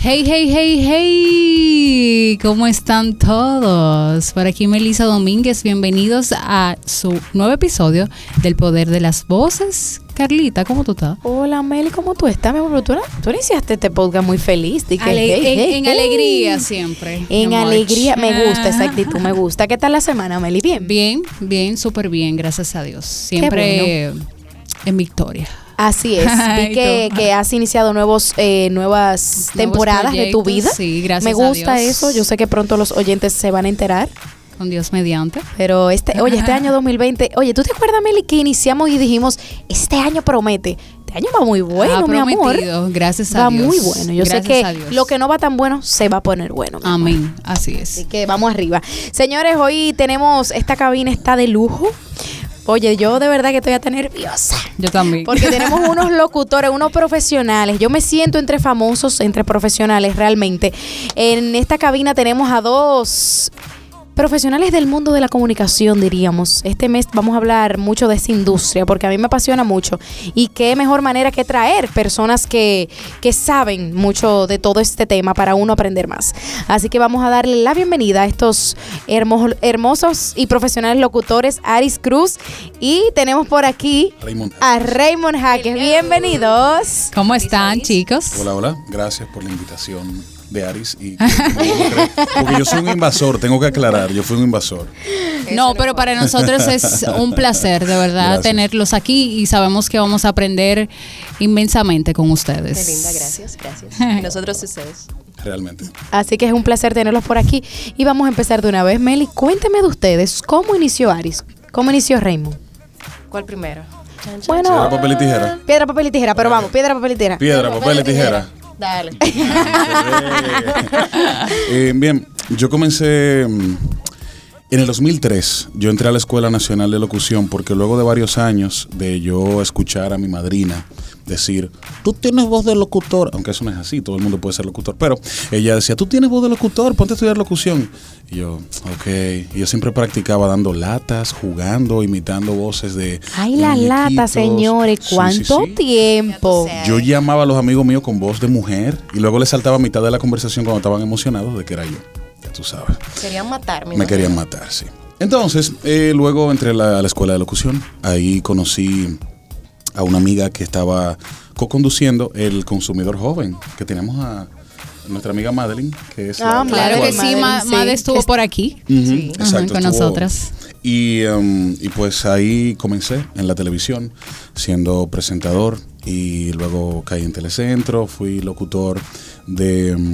Hey, hey, hey, hey, ¿cómo están todos? Por aquí Melissa Domínguez, bienvenidos a su nuevo episodio del Poder de las Voces. Carlita, ¿cómo tú estás? Hola Meli, ¿cómo tú estás? Mi amor? Tú, tú iniciaste este podcast muy feliz. De que, Ale hey, hey, en, hey. alegría siempre. En alegría, me gusta esa actitud, me gusta. ¿Qué tal la semana, Meli? ¿Bien? Bien, bien, súper bien, gracias a Dios. Siempre bueno. en victoria. Así es. Vi que, que, has iniciado nuevos, eh, nuevas temporadas de tu vida. Sí, gracias. Me gusta a Dios. eso. Yo sé que pronto los oyentes se van a enterar. Con Dios mediante. Pero este, oye, este año 2020, oye, ¿tú te acuerdas, Meli, que iniciamos y dijimos, este año promete? Este año va muy bueno, ha mi amor. Gracias a va Dios. Va muy bueno. Yo gracias sé que lo que no va tan bueno se va a poner bueno. Amén. Así es. Así que vamos arriba. Señores, hoy tenemos, esta cabina está de lujo. Oye, yo de verdad que estoy hasta nerviosa. Yo también. Porque tenemos unos locutores, unos profesionales. Yo me siento entre famosos, entre profesionales realmente. En esta cabina tenemos a dos profesionales del mundo de la comunicación, diríamos. Este mes vamos a hablar mucho de esa industria porque a mí me apasiona mucho. Y qué mejor manera que traer personas que, que saben mucho de todo este tema para uno aprender más. Así que vamos a darle la bienvenida a estos hermosos, hermosos y profesionales locutores, Aris Cruz. Y tenemos por aquí Raymond. a Raymond Jaques. Bienvenidos. ¿Cómo están, chicos? Hola, hola. Gracias por la invitación de Aris y porque yo soy un invasor, tengo que aclarar, yo fui un invasor. No, pero para nosotros es un placer, de verdad, Gracias. tenerlos aquí y sabemos que vamos a aprender inmensamente con ustedes. Qué linda, gracias, gracias. Y nosotros ustedes. Realmente. Así que es un placer tenerlos por aquí. Y vamos a empezar de una vez. Meli, cuénteme de ustedes. ¿Cómo inició Aris? ¿Cómo inició Raymond? ¿Cuál primero? Bueno, Piedra, papel y tijera. piedra, papel y tijera, pero vamos, piedra, papel y tijera. Piedra, papel y tijera. Dale. Eh, bien, yo comencé mm, en el 2003. Yo entré a la Escuela Nacional de Locución porque luego de varios años de yo escuchar a mi madrina decir, tú tienes voz de locutor, aunque eso no es así, todo el mundo puede ser locutor, pero ella decía, tú tienes voz de locutor, ponte a estudiar locución. Y yo, ok, y yo siempre practicaba dando latas, jugando, imitando voces de... Ay, de la lata, muñequitos. señores. Sí, sí, ¿Cuánto sí. tiempo? Yo llamaba a los amigos míos con voz de mujer y luego les saltaba a mitad de la conversación cuando estaban emocionados de que era yo. Ya tú sabes. Querían matarme. Me querían matar, sí. Entonces, eh, luego entré a la, a la escuela de locución. Ahí conocí a una amiga que estaba co-conduciendo el consumidor joven, que tenemos a nuestra amiga Madeline, que es la- Ah, la Claro que sí, Madeline, Ma- sí. Made estuvo Es- por aquí Sí. Ajá, con estuvo- nosotras. Y, um, y pues ahí comencé en la televisión siendo presentador y luego caí en Telecentro, fui locutor de um,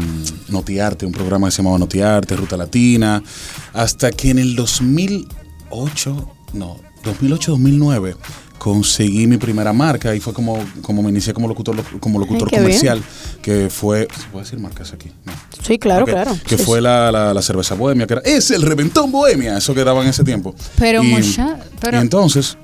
Notiarte, un programa que se llamaba Notiarte, Ruta Latina, hasta que en el 2008, no, 2008-2009 conseguí mi primera marca y fue como, como me inicié como locutor, como locutor bien. comercial, que fue, ¿se puede decir marcas aquí? No. Sí, claro, claro. Que Sí, fue sí. la, la, la cerveza bohemia, que era, es el reventón bohemia, eso que daba en ese tiempo. Pero y, mucha- pero- y entonces,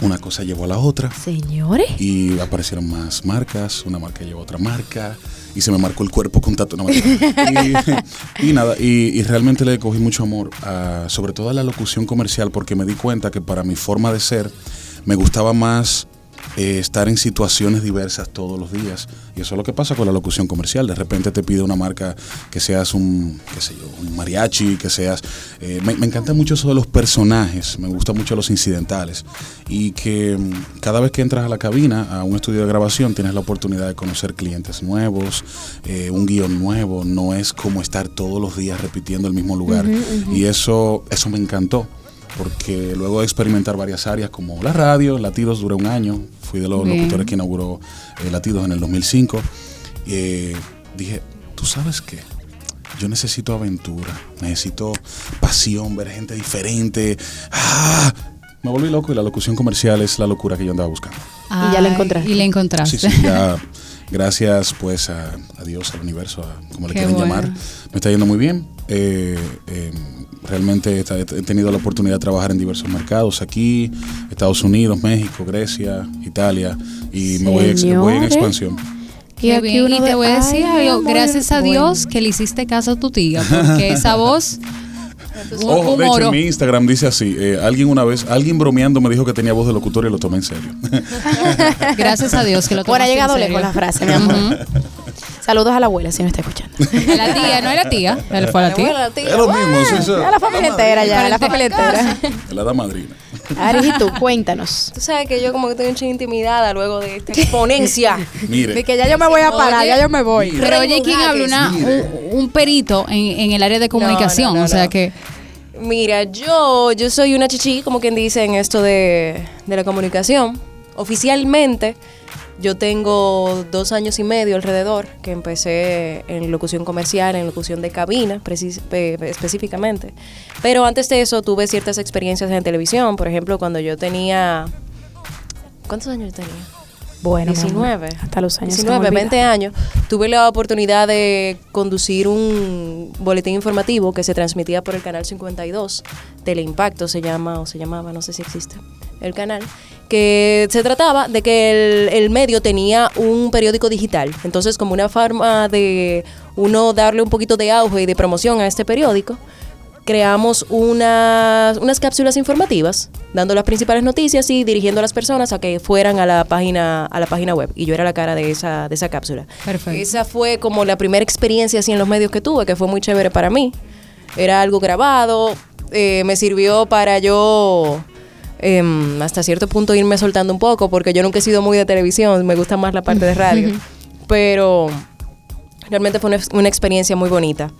una cosa llevó a la otra Señores. y aparecieron más marcas, una marca llevó a otra marca y se me marcó el cuerpo con tatu. no, mentira. y, y nada, y, y realmente le cogí mucho amor, a, sobre todo a la locución comercial, porque me di cuenta que para mi forma de ser me gustaba más eh, estar en situaciones diversas todos los días. Y eso es lo que pasa con la locución comercial. De repente te pide una marca que seas un, qué sé yo, un mariachi, que seas... eh, me, me encanta mucho eso de los personajes, me gusta mucho los incidentales. Y que mm, cada vez que entras a la cabina, a un estudio de grabación, tienes la oportunidad de conocer clientes nuevos, eh, un guion nuevo. No es como estar todos los días repitiendo el mismo lugar. Y eso, eso me encantó porque luego de experimentar varias áreas como la radio, Latidos duré un año, fui de los Bien. locutores que inauguró eh, Latidos en el 2005, eh, dije, ¿tú sabes qué? Yo necesito aventura, necesito pasión, ver gente diferente. ¡Ah! Me volví loco y la locución comercial es la locura que yo andaba buscando. Y ya la encontraste. Y la encontraste. Sí, sí, ya gracias pues a, a Dios, al universo, a- como le Qué quieran bueno. llamar. Me está yendo muy bien. Eh, eh, realmente he, tenido la oportunidad de trabajar en diversos mercados aquí, Estados Unidos, México, Grecia, Italia y me voy, ex- voy en expansión. Qué aquí bien. uno Y te voy a decir Ay, algo, amor, gracias a bueno. Dios que le hiciste caso a tu tía, porque esa voz, Ojo, un de hecho en mi Instagram dice así, eh, alguien una vez, alguien bromeando me dijo que tenía voz de locutor y lo tomé en serio. Gracias a Dios que lo Bueno, ha llegado serio. lejos la frase, mi amor. Saludos a la abuela si no está escuchando. A la tía, no es la tía. Él fue a la tía. abuela, la tía. Es lo mismo, sí, sí. A la familia entera ya, la familia entera. La da madrina. Tú, cuéntanos. Tú sabes que yo como que estoy un chin intimidada luego de esta exponencia. Mire, De que ya yo me voy a parar, Oye, ya yo me voy. Pero oye, Raymond ¿quién habla? Una- Mire. un, un perito en, en el área de comunicación. no, o sea no. que. Mira, yo, yo soy una chichi, como quien dice, en esto de, de la comunicación. Oficialmente, yo tengo dos años y medio alrededor que empecé en locución comercial, en locución de cabina, específicamente. Pero antes de eso tuve ciertas experiencias en televisión. Por ejemplo, cuando yo tenía... ¿Cuántos años yo tenía? Bueno, mi amor, 19. Hasta los años. se me 19, olvida. 20 años. Tuve la oportunidad de conducir un boletín informativo que se transmitía por el canal 52. Teleimpacto se llama, o se llamaba, no sé si existe, el canal. Que se trataba de que el, el medio tenía un periódico digital. Entonces, como una forma de uno darle un poquito de auge y de promoción a este periódico, creamos unas, unas cápsulas informativas dando las principales noticias y dirigiendo a las personas a que fueran a la página a la página web y yo era la cara de esa de esa cápsula Perfecto. esa fue como la primera experiencia así en los medios que tuve que fue muy chévere para mí era algo grabado eh, me sirvió para yo em, hasta cierto punto irme soltando un poco porque yo nunca he sido muy de televisión me gusta más la parte de radio pero realmente fue una, una experiencia muy bonita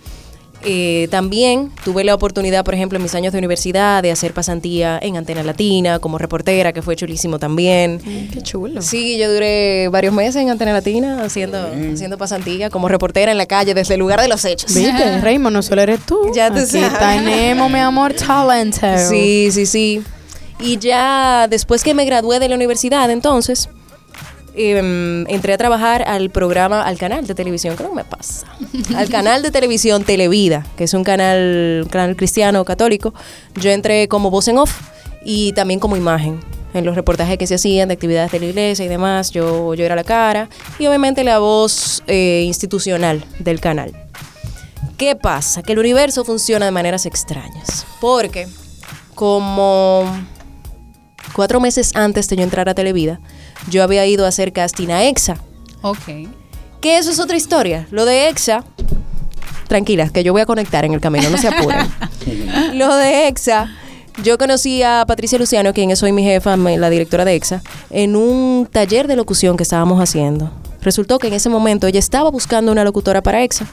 eh, también tuve la oportunidad, por ejemplo, en mis años de universidad, de hacer pasantía en Antena Latina como reportera, que fue chulísimo también. Qué chulo. Sí, yo duré varios meses en Antena Latina haciendo, haciendo pasantía como reportera en la calle desde el lugar de los hechos. ¿Viste, Raymond? No solo eres tú. Ya tú Aquí sabes. tenemos, mi amor, talento. Sí, sí, sí. Y ya después que me gradué de la universidad, entonces, em, entré a trabajar al programa, al canal de televisión, ¿qué no me pasa? Al canal de televisión Televida, que es un canal, canal cristiano católico. Yo entré como voz en off y también como imagen. En los reportajes que se hacían de actividades de la iglesia y demás, yo, yo era la cara. Y obviamente la voz eh, institucional del canal. ¿Qué pasa? Que el universo funciona de maneras extrañas. Porque como cuatro meses antes de yo entrar a Televida, yo había ido a hacer casting a EXA. Ok. Que eso es otra historia. Lo de EXA, tranquilas, que yo voy a conectar en el camino, no se apuren. Lo de EXA, yo conocí a Patricia Luciano, quien es hoy mi jefa, la directora de EXA, en un taller de locución que estábamos haciendo. Resultó que en ese momento ella estaba buscando una locutora para EXA.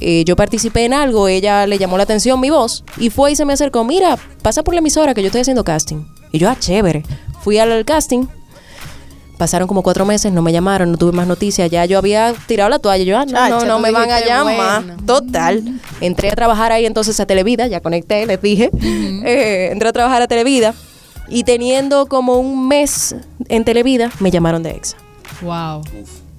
Eh, yo participé en algo, ella le llamó la atención mi voz y fue y se me acercó, mira, pasa por la emisora que yo estoy haciendo casting. Y yo, ah, chévere. Fui al casting, Pasaron como cuatro meses, no me llamaron, no tuve más noticias. Ya yo había tirado la toalla. Yo, ah, no, Chacha, no, no me van a llamar. bueno. Total. Entré a trabajar ahí entonces a Televida, ya conecté, les dije. Eh, entré a trabajar a Televida. Y teniendo como un mes en Televida, me llamaron de EXA. Wow.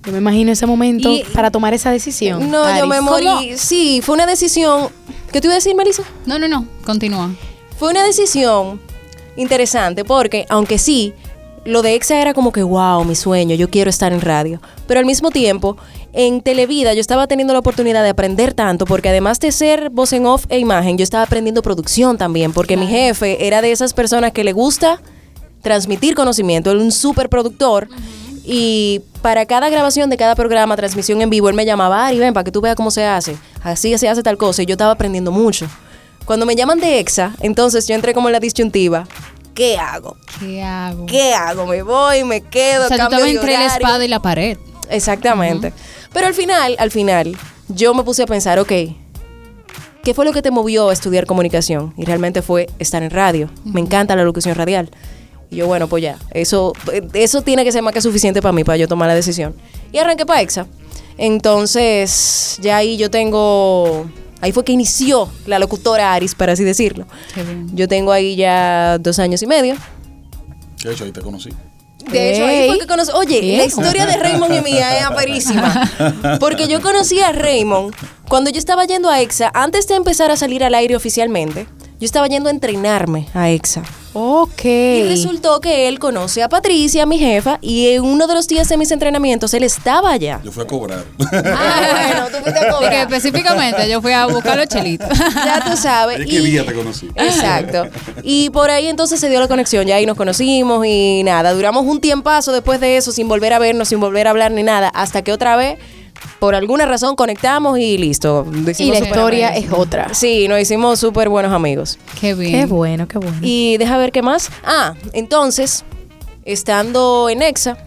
Yo me imagino ese momento Y- para tomar esa decisión. No, yo me morí. ¿Cómo? Sí, fue una decisión. ¿Qué te iba a decir, Melissa? No, no, no. Continúa. Fue una decisión interesante porque, aunque sí, lo de EXA era como que, wow, mi sueño, yo quiero estar en radio. Pero al mismo tiempo, en Televida yo estaba teniendo la oportunidad de aprender tanto porque además de ser voz en off e imagen, yo estaba aprendiendo producción también porque mi jefe era de esas personas que le gusta transmitir conocimiento, él es un súper productor. Y para cada grabación de cada programa, transmisión en vivo, él me llamaba, Ari, ven, para que tú veas cómo se hace. Así se hace tal cosa. Y yo estaba aprendiendo mucho. Cuando me llaman de EXA, entonces yo entré como en la disyuntiva. ¿Qué hago? ¿Qué hago? ¿Qué hago? ¿Me voy? ¿Me quedo? O sea, tú ¿Cambio estabas de entre la espada y la pared. Exactamente. Pero al final, al final, yo me puse a pensar, ok, ¿qué fue lo que te movió a estudiar comunicación? Y realmente fue estar en radio. Me encanta la locución radial. Y yo, bueno, pues ya, eso, eso tiene que ser más que suficiente para mí, para yo tomar la decisión. Y arranqué para EXA. Entonces, ya ahí yo tengo, ahí fue que inició la locutora Aris, para así decirlo. Qué bien. Yo tengo ahí ya dos años y medio. De hecho, ahí te conocí. De hecho, ahí fue que conocí. Oye, la historia de Raymond y mía es aperísima. Porque yo conocí a Raymond cuando yo estaba yendo a EXA, antes de empezar a salir al aire oficialmente, yo estaba yendo a entrenarme a EXA. Ok. Y resultó que él conoce a Patricia, mi jefa, y en uno de los días de mis entrenamientos él estaba allá. Yo fui a cobrar. Ah, bueno, tú fuiste a cobrar. específicamente yo fui a buscar los chelitos. Ya tú sabes. Es que día te conocí. Exacto. Y por ahí entonces se dio la conexión, ya ahí nos conocimos y nada, duramos un tiempazo después de eso sin volver a vernos, sin volver a hablar ni nada, hasta que otra vez por alguna razón conectamos y listo. Y la historia amigos. es otra. Sí, nos hicimos súper buenos amigos. Qué bien. Qué bueno, qué bueno. Y deja ver qué más. Ah, entonces, estando en EXA,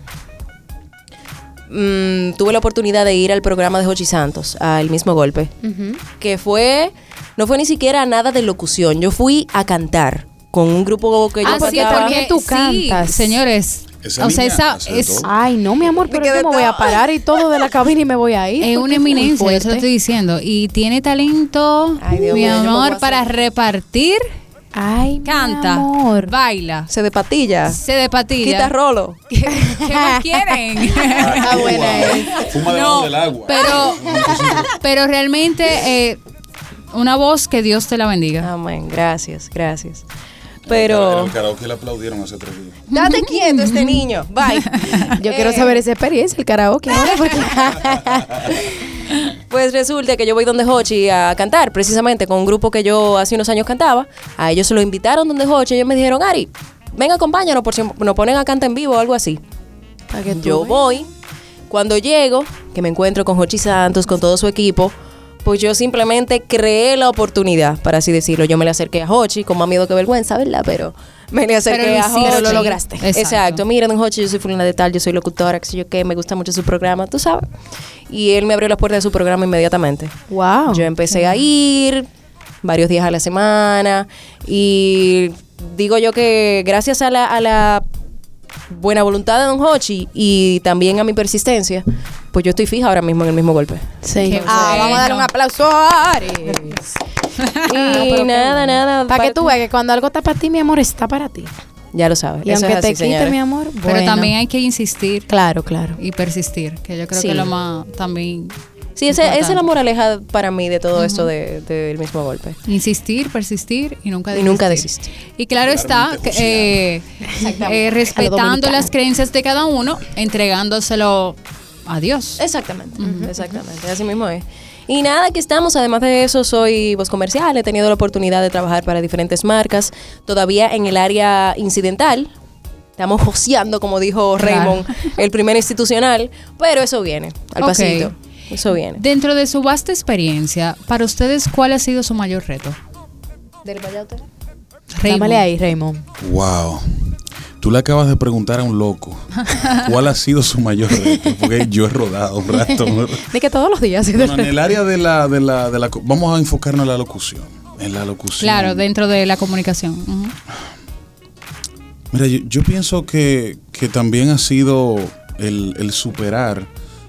mm, tuve la oportunidad de ir al programa de Jochi Santos, al mismo golpe, que fue, no fue ni siquiera nada de locución, yo fui a cantar con un grupo que yo Ah, sí, también tú sí, cantas. señores. Esa o sea, esa es, todo. Ay, no, mi amor, pero yo me voy a parar y todo de la cabina y me voy a ir. es una eminencia, yo se lo estoy diciendo. Y tiene talento, Ay, Dios mi no amor, para repartir. Ay, mi Canta, amor. baila, Se de patilla, se de patilla. quita rolo. ¿Qué, qué más quieren? Ah, buena es. Fuma debajo del agua. Pero, pero realmente eh, una voz que Dios te la bendiga. Amén, gracias, gracias. En Pero, el karaoke le aplaudieron hace tres días. date quieto este niño, bye. Yo quiero saber esa experiencia, el karaoke ahora, porque Pues resulta que yo voy donde Hochi a cantar, precisamente con un grupo que yo hace unos años cantaba. A ellos se lo invitaron donde Hochi y ellos me dijeron, Ari, ven acompáñanos por si nos ponen a cantar en vivo o algo así. Que Yo voy, cuando llego, que me encuentro con Hochi Santos, con todo su equipo, pues yo simplemente creé la oportunidad, para así decirlo. Yo me le acerqué a Hochi, con más miedo que vergüenza, ¿verdad? Pero me le acerqué Pero a. Hochi. Pero lo lograste. Exacto. Exacto. Mira, don Hochi, yo soy fulana de tal, yo soy locutora, que sé yo qué, me gusta mucho su programa, tú sabes. Y él me abrió las puertas de su programa inmediatamente. Wow. Yo empecé a ir varios días a la semana y digo yo que gracias a la, a la buena voluntad de Don Hochi y también a mi persistencia, pues yo estoy fija ahora mismo en el mismo golpe. Sí. Ah, vamos a dar un aplauso a Ares. Y nada, nada. Para que tú veas que cuando algo está para ti, mi amor, está para ti. Ya lo sabes. Y eso aunque es te quite, señores. mi amor, Pero bueno. también hay que insistir Claro, claro. y persistir, que yo creo Sí. que es lo más también. Sí, ese- esa es la moraleja para mí de todo esto de- del mismo golpe. Insistir, persistir y nunca Y desistir. nunca desistir. Y claro está, eh, eh, respetando las creencias de cada uno, entregándoselo a Dios. Exactamente, exactamente, así mismo es. Y nada, que estamos, además de eso, soy voz comercial, he tenido la oportunidad de trabajar para diferentes marcas, todavía en el área incidental. Estamos joseando, como dijo Claro. Raymond, el primer institucional, pero eso viene, al Ok. pasito. Eso viene. Dentro de su vasta experiencia, para ustedes, ¿cuál ha sido su mayor reto? Dámale Raymond. ahí, Raymond. Wow. Tú le acabas de preguntar a un loco cuál ha sido su mayor reto, porque yo he rodado un rato. De que todos los días. ¿sí? Bueno, en el área de la, de la, de la, vamos a enfocarnos en la locución. En la locución. Claro, dentro de la comunicación. Mira, yo, yo pienso que, que también ha sido el, el superar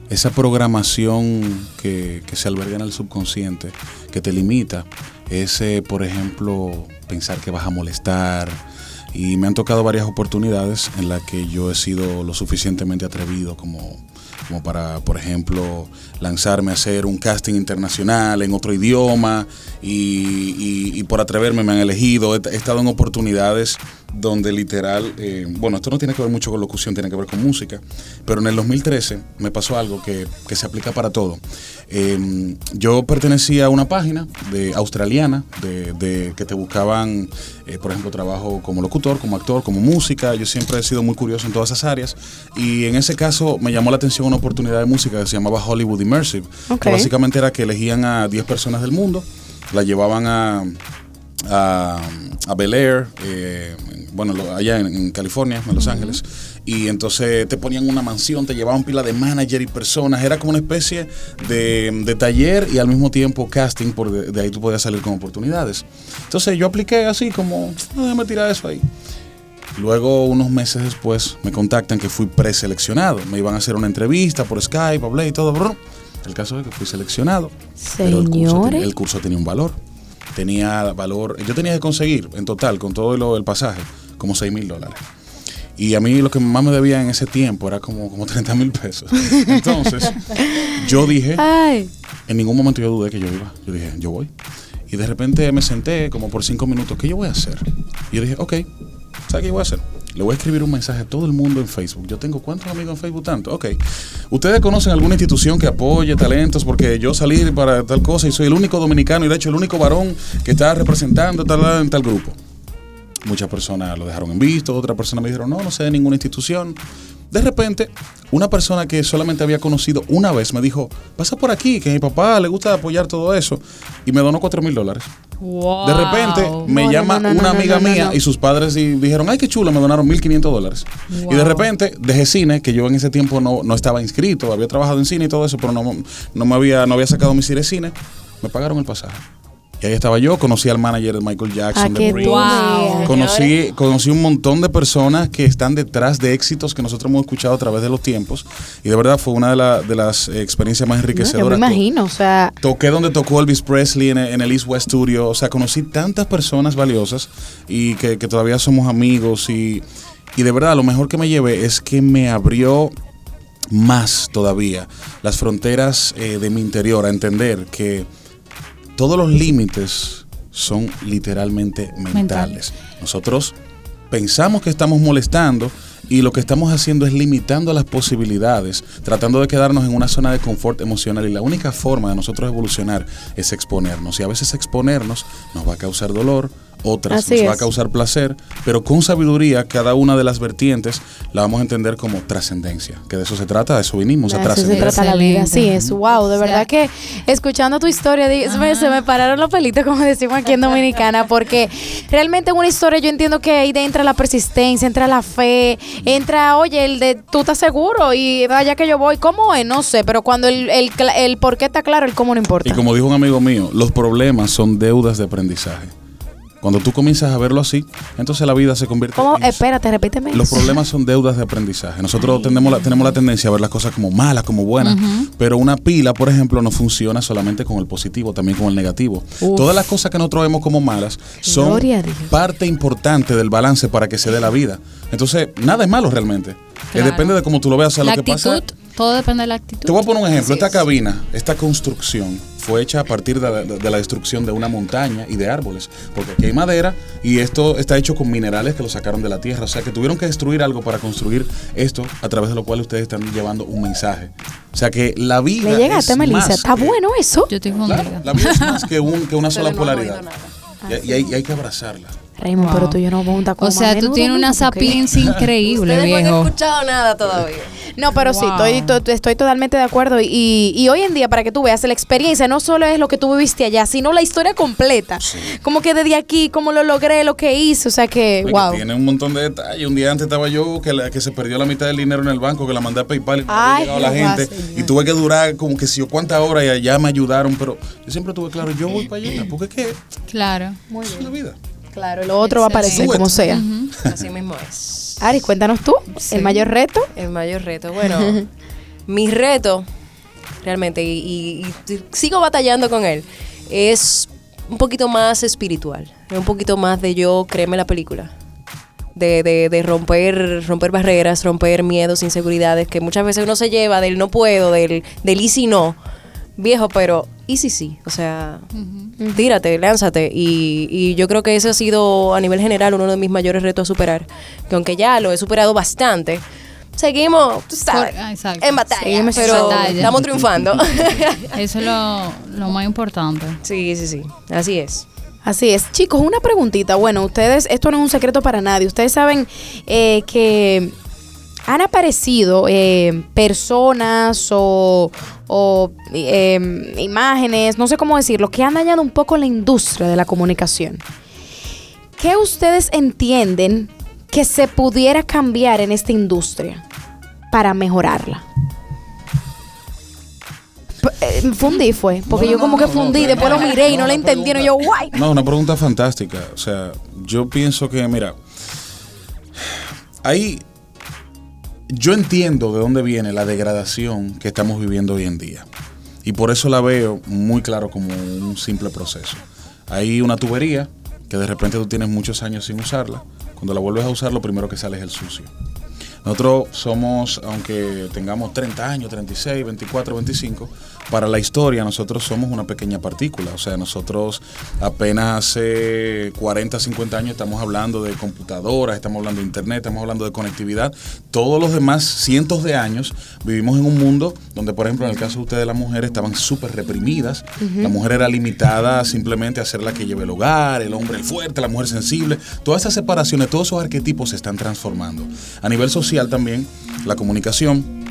esa programación que, que se alberga en el subconsciente, que te limita. Ese, por ejemplo, pensar que vas a molestar. Y me han tocado varias oportunidades en las que yo he sido lo suficientemente atrevido como, como para, por ejemplo, lanzarme a hacer un casting internacional en otro idioma y, y- por atreverme me han elegido. He estado en oportunidades donde literal, eh, bueno, esto no tiene que ver mucho con locución, tiene que ver con música, pero en el 2013 me pasó algo que, que se aplica para todo. Eh, yo pertenecía a una página de australiana de, de que te buscaban, eh, por ejemplo, trabajo como locutor, como actor, como música. Yo siempre he sido muy curioso en todas esas áreas y en ese caso me llamó la atención una oportunidad de música que se llamaba Hollywood Immersive, que básicamente era que elegían a 10 personas del mundo, la llevaban a a, a Bel Air, eh, bueno, allá en, California, en Los Ángeles, y entonces te ponían una mansión, te llevaban pila de manager y personas, era como una especie de, de taller y al mismo tiempo casting, por de, de ahí tú podías salir con oportunidades. Entonces yo apliqué así como, "Ah, déjame tirar eso ahí. Luego, unos meses después, me contactan que fui preseleccionado. Me iban a hacer una entrevista por Skype, hablé y todo. brr. El caso es que fui seleccionado. Pero el curso, Señores. tenía, el curso tenía un valor. Tenía valor. Yo tenía que conseguir en total, con todo lo, el pasaje, como 6 mil dólares. Y a mí lo que más me debía en ese tiempo era como, como 30 mil pesos. Entonces, yo dije, Ay. en ningún momento yo dudé que yo iba. Yo dije, yo voy. Y de repente me senté como por cinco minutos, ¿qué yo voy a hacer? Y yo dije, ok, ¿sabes qué voy a hacer? Le voy a escribir un mensaje a todo el mundo en Facebook. Yo tengo cuántos amigos en Facebook tanto. Ok. ¿Ustedes conocen alguna institución que apoye talentos? Porque yo salí para tal cosa y soy el único dominicano y de hecho el único varón que está representando tal, en tal grupo. Muchas personas lo dejaron en visto, otras personas me dijeron, no, no sé de ninguna institución. De repente, una persona que solamente había conocido una vez me dijo, pasa por aquí, que a mi papá le gusta apoyar todo eso, y me donó 4 mil dólares. Wow. De repente me No, llama no, no, una no, amiga no, no, mía no. y sus padres y dijeron, ay, qué chulo, me donaron 1.500 dólares. Y de repente dejé cine, que yo en ese tiempo no, no estaba inscrito, había trabajado en cine y todo eso, pero no, no, me había, no había sacado mi cine cine, me pagaron el pasaje. Y ahí estaba yo, conocí al manager de Michael Ah, Jackson, que de Prince. Wow. Conocí, conocí un montón de personas que están detrás de éxitos que nosotros hemos escuchado a través de los tiempos. Y de verdad fue una de, la- de las eh, experiencias más No, yo enriquecedoras. me imagino, o sea, Toqué donde tocó Elvis Presley en, en el East West Studio. O sea, conocí tantas personas valiosas y que, que todavía somos amigos. Y, y de verdad, lo mejor que me llevé es que me abrió más todavía las fronteras eh, de mi interior a entender que todos los límites son literalmente mentales. Mentales. Nosotros pensamos que estamos molestando y lo que estamos haciendo es limitando las posibilidades, tratando de quedarnos en una zona de confort emocional y la única forma de nosotros evolucionar es exponernos y a veces exponernos nos va a causar dolor, otras Así nos va a causar placer, pero con sabiduría cada una de las vertientes la vamos a entender como trascendencia, que de eso se trata, de eso vinimos, a de eso se trascender. trata la vida. Así Excelente. es, wow, de O verdad que escuchando tu historia se me, se me pararon los pelitos, como decimos aquí en Dominicana, porque realmente en una historia yo entiendo que ahí de entra la persistencia, entra la fe, entra, oye, el de tú estás seguro y vaya que yo voy, ¿cómo es? No sé, pero cuando el, el, el por qué está claro, el cómo no importa. Y como dijo un amigo mío, los problemas son deudas de aprendizaje. Cuando tú comienzas a verlo así, entonces la vida se convierte ¿Cómo? en... Espérate, repíteme. Los problemas son deudas de aprendizaje. Nosotros tenemos la, tenemos la tendencia a ver las cosas como malas, como buenas, pero una pila, por ejemplo, no funciona solamente con el positivo, también con el negativo. Uf. Todas las cosas que nosotros vemos como malas son parte importante del balance para que se dé la vida. Entonces, nada es malo realmente. Eh, Claro. depende de cómo tú lo veas. O sea, la lo que actitud, pasa todo depende de la actitud. te voy a poner un ejemplo. Esta cabina, esta construcción, fue hecha a partir de la, de la destrucción de una montaña y de árboles. Porque aquí hay madera y esto está hecho con minerales que lo sacaron de la tierra. O sea que tuvieron que destruir algo para construir esto, a través de lo cual ustedes están llevando un mensaje. O sea que la vida. Le llegaste, es Melissa. Está que- bueno eso. Yo estoy Claro, la vida es más que, un- que una Pero sola no polaridad. y hay, y hay que abrazarla. Raymond, Wow. pero tú y yo no vamos a O sea, tú tienes una sapiencia increíble, Ustedes no han viejo. escuchado nada todavía. No, pero sí, estoy, to- estoy totalmente de acuerdo. Y, y hoy en día, para que tú veas, la experiencia no solo es lo que tú viviste allá, sino la historia completa. Como que desde aquí, cómo lo logré, lo que hice. O sea que, Oye, wow. que Tiene un montón de detalles. Un día antes estaba yo que, la- que se perdió la mitad del dinero en el banco, que la mandé a PayPal y no había Ay, llegado la gente. Señor. Y tuve que durar como que si yo cuántas horas y allá me ayudaron. Pero yo siempre tuve claro, yo voy para allá. Porque es que Claro. es una vida. Claro, lo otro va a aparecer como sea. Así mismo es. Ari, cuéntanos tú, Sí. el mayor reto. El mayor reto. Bueno, mi reto, realmente, y, y- y sigo batallando con él, es un poquito más espiritual. Es un poquito más de yo creerme la película. De, de, de romper, romper barreras, romper miedos, inseguridades, que muchas veces uno se lleva del no puedo, del, del y si no. Viejo, pero y si sí. O sea, tírate, lánzate. Y, y yo creo que ese ha sido a nivel general uno de mis mayores retos a superar. Que aunque ya lo he superado bastante, seguimos, tú sabes, Por- ah, exacto. en batalla. Seguimos pero batalla. estamos triunfando. Eso es lo, lo más importante. sí, sí, sí. Así es. Así es. Chicos, una preguntita. Bueno, ustedes, esto no es un secreto para nadie. Ustedes saben eh, que han aparecido eh, personas o, o, eh, imágenes, no sé cómo decirlo, que han dañado un poco la industria de la comunicación. ¿Qué ustedes entienden que se pudiera cambiar en esta industria para mejorarla? Eh, Fundí fue, porque No, yo no, como que fundí, no, después lo miré y no, le entendieron. Yo, guay. No, una pregunta fantástica. O sea, yo pienso que, mira, ahí yo entiendo de dónde viene la degradación que estamos viviendo hoy en día. Y por eso la veo muy claro como un simple proceso. Hay una tubería que de repente tú tienes muchos años sin usarla. Cuando la vuelves a usar, lo primero que sale es el sucio. Nosotros somos, aunque tengamos 30 años, 36, 24, 25, para la historia nosotros somos una pequeña partícula. O sea, nosotros apenas hace 40, 50 años estamos hablando de computadoras, estamos hablando de internet, estamos hablando de conectividad. Todos los demás cientos de años vivimos en un mundo donde por ejemplo en el caso de ustedes las mujeres estaban súper reprimidas, la mujer era limitada simplemente a ser la que lleve el hogar, el hombre el fuerte, la mujer sensible, todas esas separaciones, todos esos arquetipos se están transformando. A nivel social también, la comunicación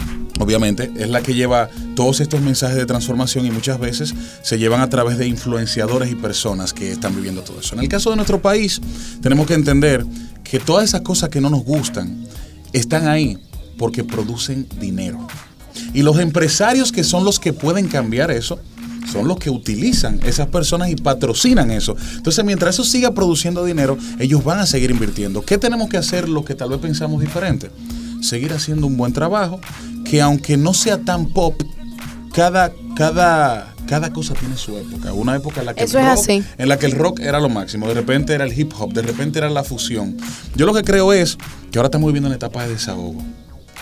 obviamente, es la que lleva todos estos mensajes de transformación y muchas veces se llevan a través de influenciadores y personas que están viviendo todo eso. En el caso de nuestro país, tenemos que entender que todas esas cosas que no nos gustan están ahí porque producen dinero. Y los empresarios que son los que pueden cambiar eso, son los que utilizan esas personas y patrocinan eso. Entonces, mientras eso siga produciendo dinero, ellos van a seguir invirtiendo. ¿Qué tenemos que hacer lo que tal vez pensamos diferente? Seguir haciendo un buen trabajo, que aunque no sea tan pop, cada, cada, cada cosa tiene su época. Una época en la que Eso el es rock, así. en la que el rock era lo máximo, de repente era el hip hop, de repente era la fusión. Yo lo que creo es que ahora estamos viviendo una etapa de desahogo.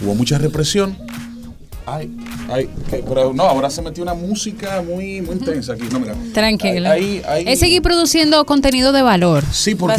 Hubo mucha represión. Ay, ay, que- pero no, ahora se metió una música muy, muy intensa aquí. No, mira. Ahí- Es seguir produciendo contenido de valor. Sí, porque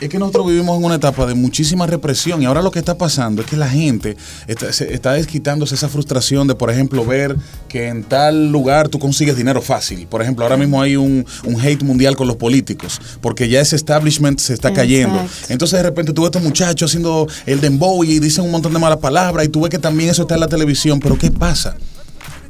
es que nosotros vivimos en una etapa de muchísima represión y ahora lo que está pasando es que la gente está, se- está desquitándose esa frustración de, por ejemplo, ver que en tal lugar tú consigues dinero fácil. Por ejemplo, ahora mismo hay un, un hate mundial con los políticos porque ya ese establishment se está cayendo. Exacto. Entonces de repente tú ves a estos muchachos haciendo el dembow y dicen un montón de malas palabras y tú ves que también eso está en la televisión. Pero ¿qué pasa?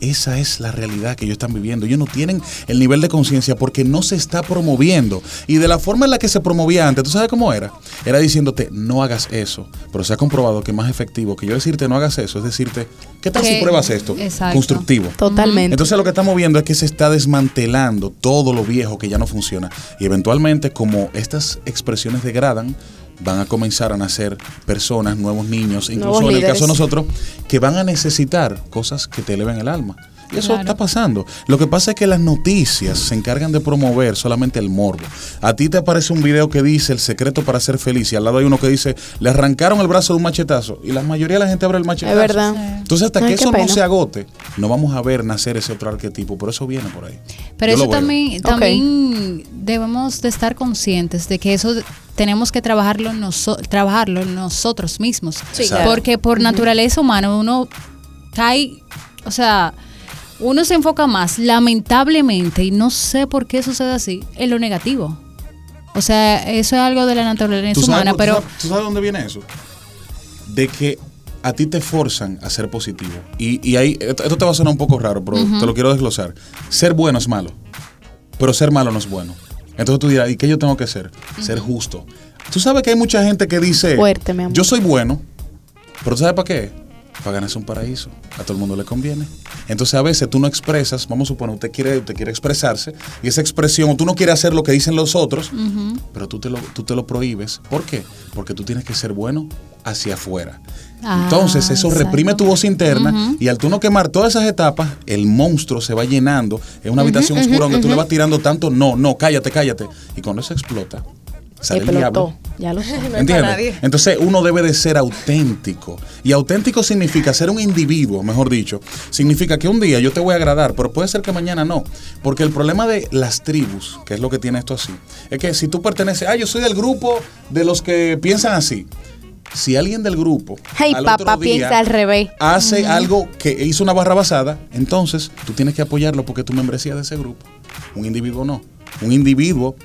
Esa es la realidad que ellos están viviendo. Ellos no tienen el nivel de conciencia porque no se está promoviendo. Y de la forma en la que se promovía antes, ¿tú sabes cómo era? Era diciéndote, no hagas eso. Pero se ha comprobado que es más efectivo que yo decirte, no hagas eso, es decirte, ¿qué tal si pruebas esto? Exacto. Constructivo. Totalmente. Entonces lo que estamos viendo es que se está desmantelando todo lo viejo que ya no funciona. Y eventualmente, como estas expresiones degradan, van a comenzar a nacer personas, nuevos niños, incluso Nuevos en el caso de nosotros, que van a necesitar cosas que te eleven el alma. Y eso Claro. está pasando. Lo que pasa es que las noticias se encargan de promover solamente el morbo. A ti te aparece un video que dice el secreto para ser feliz y al lado hay uno que dice le arrancaron el brazo de un machetazo y la mayoría de la gente abre el machetazo. Es verdad. Entonces hasta Ay, que eso no se agote, no vamos a ver nacer ese otro arquetipo. Por eso viene por ahí. Pero Yo eso también, también debemos de estar conscientes de que eso tenemos que trabajarlo, noso- trabajarlo nosotros mismos. Sí. Porque por naturaleza humana uno cae, o sea, uno se enfoca más, lamentablemente, y no sé por qué sucede así, en lo negativo. O sea, eso es algo de la naturaleza ¿Tú sabes, humana, tú pero sabes- ¿Tú sabes dónde viene eso? De que a ti te forzan a ser positivo. Y, y ahí, esto, esto te va a sonar un poco raro, pero te lo quiero desglosar. Ser bueno es malo, pero ser malo no es bueno. Entonces tú dirás, ¿y qué yo tengo que ser? Ser justo. Tú sabes que hay mucha gente que dice, Fuerte, mi amor. yo soy bueno, pero ¿tú sabes para qué? Para ganarse un paraíso. A todo el mundo le conviene. Entonces a veces tú no expresas, vamos a suponer, usted quiere, usted quiere expresarse, y esa expresión, tú no quieres hacer lo que dicen los otros, pero tú te, lo, tú te lo prohíbes. ¿Por qué? Porque tú tienes que ser bueno hacia afuera. Ah, Entonces eso reprime tu voz interna y al tú no quemar todas esas etapas, el monstruo se va llenando en una habitación oscura donde tú le vas tirando tanto, no, no, cállate, cállate. Y cuando eso explota, sale el diablo. Ya lo sé. nadie. Entonces uno debe de ser auténtico. Y auténtico significa ser un individuo, mejor dicho. Significa que un día yo te voy a agradar, pero puede ser que mañana no. Porque el problema de las tribus, que es lo que tiene esto así, es que si tú perteneces, ah, yo soy del grupo de los que piensan así. Si alguien del grupo Ay, al papá otro día piensa al revés. hace algo que hizo una barra basada, entonces tú tienes que apoyarlo porque tu membresía de ese grupo. Un individuo no. Un individuo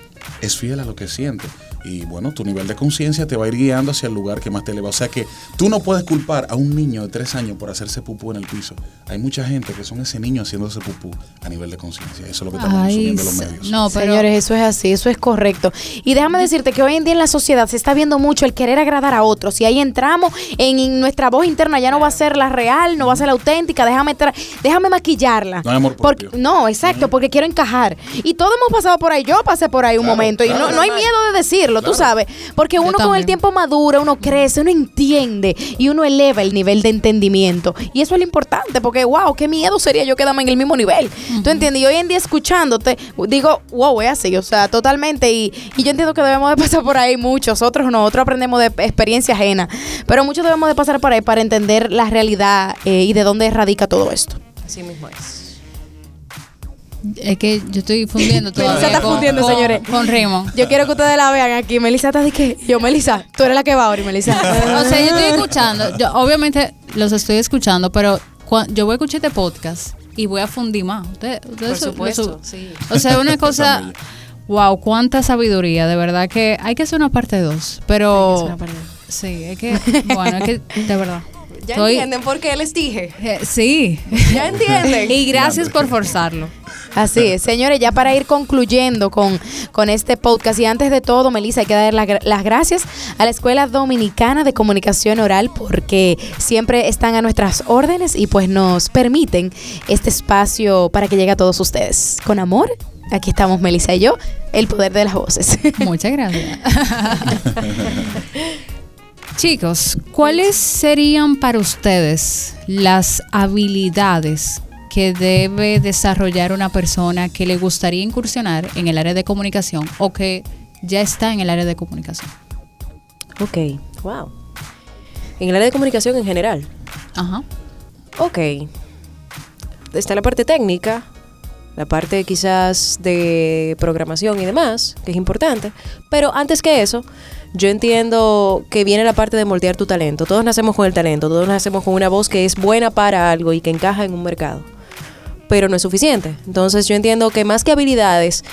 es fiel a lo que siente. Y bueno, tu nivel de conciencia te va a ir guiando hacia el lugar que más te eleva. O sea que tú no puedes culpar a un niño de tres años por hacerse pupú en el piso. Hay mucha gente que son ese niño haciéndose pupú a nivel de conciencia. Eso es lo que estamos Ay, asumiendo los medios. no, pero Señores, eso es así, eso es correcto. Y déjame decirte que hoy en día en la sociedad se está viendo mucho el querer agradar a otros. Y ahí entramos en, en nuestra voz interna, ya no va a ser la real, no va a ser la auténtica, déjame, tra- déjame maquillarla. No hay amor Porque- propio. no, exacto, porque quiero encajar. Y todos hemos pasado por ahí, yo pasé por ahí un Claro, momento y no, no hay miedo de decirlo, tú Claro. sabes. Porque uno con el tiempo madura, uno crece, uno entiende y uno eleva el nivel de entendimiento. Y eso es lo importante, porque wow, qué miedo sería yo quedarme en el mismo nivel. ¿Tú entiendes? Y hoy en día escuchándote, digo, wow, es así, o sea, totalmente. Y, y yo entiendo que debemos de pasar por ahí muchos, otros no, otros aprendemos de experiencia ajena. Pero muchos debemos de pasar por ahí para entender la realidad eh, y de dónde radica todo esto. Así mismo es. Es que yo estoy fundiendo Melissa todavía está con- fundiendo, con- señores. Con Raymond. Yo quiero que ustedes la vean aquí. Melissa está de que yo, Melissa, tú eres la que va ahora, Melissa. O sea, yo estoy escuchando, yo obviamente los estoy escuchando, pero yo voy a escuchar este podcast y voy a fundir más. Ustedes- ustedes Por su- supuesto, su- sí. O sea, una cosa, wow, cuánta sabiduría, de verdad que hay que hacer una parte 2, pero sí, es que, bueno, es que de verdad. ¿Ya estoy- entienden por qué les dije? eh, sí. ¿Ya entienden? y gracias por forzarlo. Así es, señores, ya para ir concluyendo con, con este podcast y antes de todo, Melissa, hay que dar la gra- las gracias a la Escuela Dominicana de Comunicación Oral porque siempre están a nuestras órdenes y pues nos permiten este espacio para que llegue a todos ustedes. Con amor, aquí estamos Melissa y yo, el poder de las voces. Muchas gracias. Chicos, ¿cuáles serían para ustedes las habilidades que debe desarrollar una persona que le gustaría incursionar en el área de comunicación o que ya está en el área de comunicación? Ok, wow. En el área de comunicación en general. Ajá. Ok. Está la parte técnica, la parte quizás de programación y demás, que es importante. Pero antes que eso, yo entiendo que viene la parte de moldear tu talento. Todos nacemos con el talento, todos nacemos con una voz que es buena para algo y que encaja en un mercado. Pero no es suficiente. Entonces yo entiendo que más que habilidades,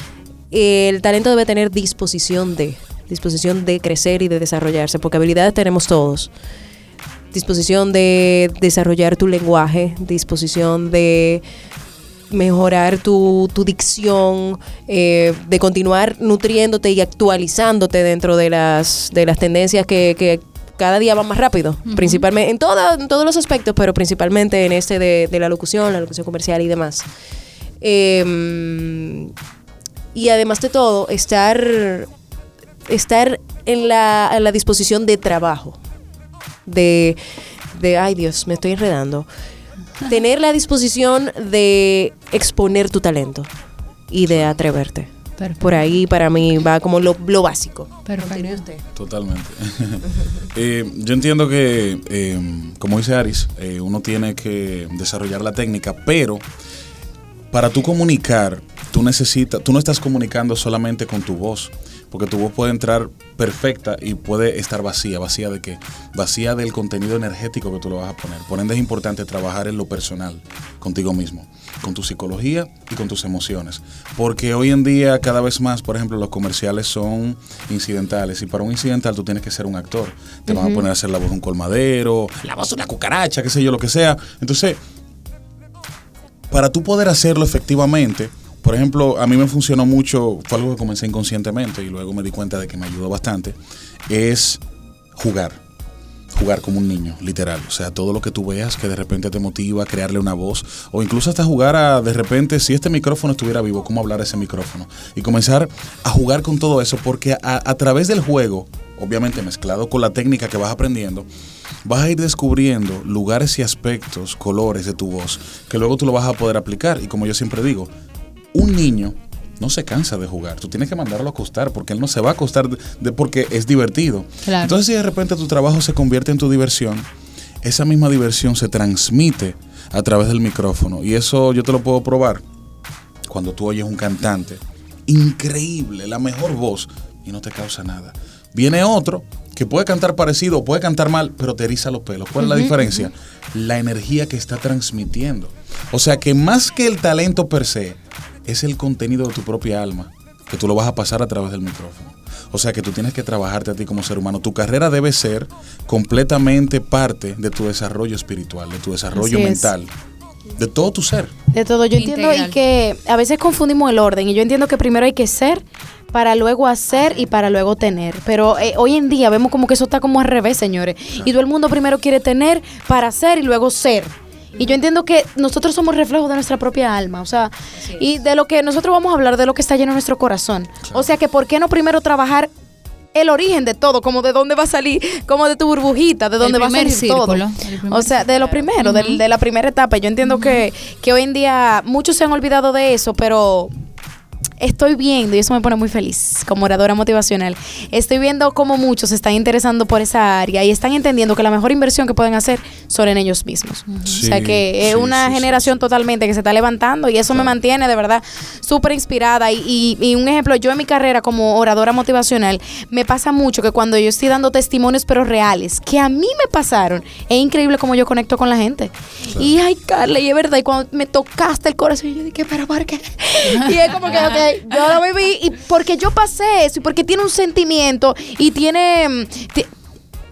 el talento debe tener disposición de, disposición de crecer y de desarrollarse, porque habilidades tenemos todos disposición de desarrollar tu lenguaje, disposición de mejorar tu, tu dicción, eh, de continuar nutriéndote y actualizándote dentro de las, de las tendencias que, que cada día van más rápido, principalmente en, toda- en todos los aspectos, pero principalmente en este de, de la locución, la locución comercial y demás. Eh, y además de todo, estar, estar en, la, en la disposición de trabajo de, de, ay Dios, me estoy enredando. Tener la disposición de exponer tu talento y de atreverte. Perfecto. Por ahí para mí va como lo, lo básico. Perfecto. Totalmente. Eh, yo entiendo que, eh, como dice Aris, eh, uno tiene que desarrollar la técnica, pero para tú comunicar, tú necesitas, tú no estás comunicando solamente con tu voz, porque tu voz puede entrar perfecta y puede estar vacía. ¿Vacía de qué? Vacía del contenido energético que tú le vas a poner. Por ende es importante trabajar en lo personal, contigo mismo, con tu psicología y con tus emociones. Porque hoy en día cada vez más, por ejemplo, los comerciales son incidentales y para un incidental tú tienes que ser un actor. Te van a poner a hacer la voz de un colmadero, la voz de una cucaracha, qué sé yo, lo que sea. Entonces, para tú poder hacerlo efectivamente, por ejemplo, a mí me funcionó mucho, fue algo que comencé inconscientemente y luego me di cuenta de que me ayudó bastante, es jugar. Jugar como un niño, literal. O sea, todo lo que tú veas que de repente te motiva, crearle una voz, o incluso hasta jugar a, de repente, si este micrófono estuviera vivo, cómo hablar ese micrófono. Y comenzar a jugar con todo eso, porque a, a través del juego, obviamente mezclado con la técnica que vas aprendiendo, vas a ir descubriendo lugares y aspectos, colores de tu voz, que luego tú lo vas a poder aplicar. Y como yo siempre digo, un niño no se cansa de jugar. Tú tienes que mandarlo a acostar porque él no se va a acostar de, de- porque es divertido. Claro. Entonces, si de repente tu trabajo se convierte en tu diversión, esa misma diversión se transmite a través del micrófono. Y eso yo te lo puedo probar cuando tú oyes un cantante increíble, la mejor voz, y no te causa nada. Viene otro que puede cantar parecido, puede cantar mal, pero te eriza los pelos. ¿Cuál es la diferencia? La energía que está transmitiendo. O sea que más que el talento per se, es el contenido de tu propia alma, que tú lo vas a pasar a través del micrófono. O sea que tú tienes que trabajarte a ti como ser humano. Tu carrera debe ser completamente parte de tu desarrollo espiritual, de tu desarrollo Así es. mental, de todo tu ser. De todo, yo entiendo y que a veces confundimos el orden y yo entiendo que primero hay que ser para luego hacer y para luego tener. Pero eh, hoy en día vemos como que eso está como al revés, señores. Y todo el mundo primero quiere tener para hacer y luego ser. Y yo entiendo que nosotros somos reflejos de nuestra propia alma, o sea, y de lo que nosotros vamos a hablar de lo que está lleno en nuestro corazón. O sea, que ¿por qué no primero trabajar el origen de todo, como de dónde va a salir, como de tu burbujita, de dónde va a salir todo. círculo, el primer O sea, de lo primero, de, la primera etapa. Yo entiendo que, que hoy en día muchos se han olvidado de eso, pero estoy viendo, y eso me pone muy feliz como oradora motivacional, estoy viendo cómo muchos se están interesando por esa área y están entendiendo que la mejor inversión que pueden hacer son en ellos mismos. o sea Sí, que es una sí, generación totalmente que se está levantando y eso me mantiene de verdad súper inspirada. Y, y- y un ejemplo, yo en mi carrera como oradora motivacional, me pasa mucho que cuando yo estoy dando testimonios pero reales, que a mí me pasaron, es increíble cómo yo conecto con la gente. Y ay, Carla, y es verdad, y cuando me tocaste el corazón, yo dije, pero ¿por qué? Y es como que, yo lo viví y porque yo pasé eso y porque tiene un sentimiento y tiene... mm,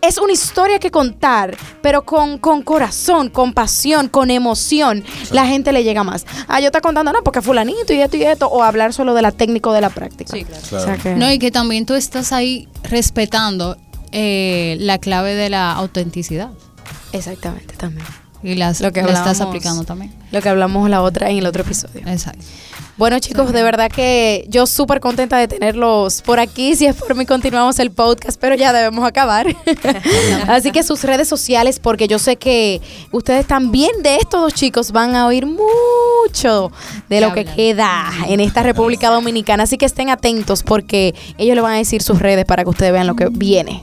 es una historia que contar, pero con, con corazón, con pasión, con emoción, la gente le llega más. Ah, yo te contando, no, porque fulanito y esto y esto, o hablar solo de la técnica o de la práctica. Sí, claro. O sea que- No, y que también tú estás ahí respetando eh, la clave de la autenticidad. Exactamente, también. Y las, Lo que la estás aplicando también. Lo que hablamos la otra en el otro episodio. Exacto. Bueno, chicos, de verdad que yo súper contenta de tenerlos por aquí. Si es por mí, continuamos el podcast, pero ya debemos acabar. Así que sus redes sociales, porque yo sé que ustedes también de estos dos chicos van a oír mucho de lo que queda en esta República Dominicana. Así que estén atentos porque ellos le van a decir sus redes para que ustedes vean lo que viene.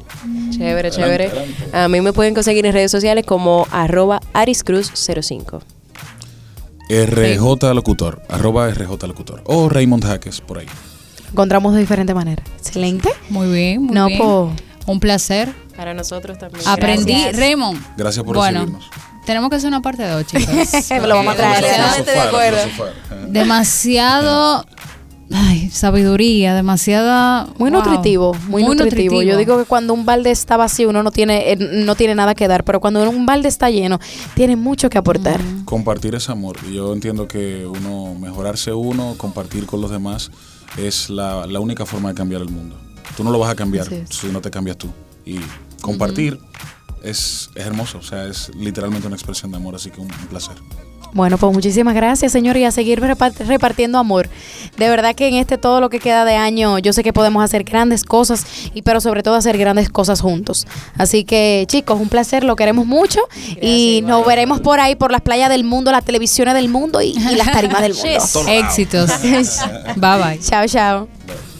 Chévere, chévere. A mí me pueden conseguir en redes sociales como arroba ariscruz05. RJ Locutor, arroba RJ Locutor. O Raymond Jaques, por ahí. Encontramos de diferente manera. Excelente. Muy bien, muy No, bien. po. Un placer. Para nosotros también. Aprendí. Gracias. Raymond. Gracias por bueno, recibirnos. tenemos que hacer una parte de chicos. Lo vamos a traer. Demasiado ay, sabiduría, demasiada Muy wow, nutritivo, muy, nutritivo. Yo digo que cuando un balde está vacío uno no tiene, eh, no tiene nada que dar, pero cuando un balde está lleno, tiene mucho que aportar. Compartir es amor. Y yo entiendo que uno, mejorarse uno, compartir con los demás, es la, la única forma de cambiar el mundo. Tú no lo vas a cambiar si no te cambias tú. Y compartir es, es hermoso. O sea, es literalmente una expresión de amor. Así que un, un placer. Bueno, pues muchísimas gracias, señor, y a seguir repart- repartiendo amor. De verdad que en este todo lo que queda de año, yo sé que podemos hacer grandes cosas, y pero sobre todo hacer grandes cosas juntos. Así que, chicos, un placer, lo queremos mucho, y nos veremos por ahí, por las playas del mundo, las televisiones del mundo y, y las tarimas del mundo. éxitos. bye bye. chao, chao.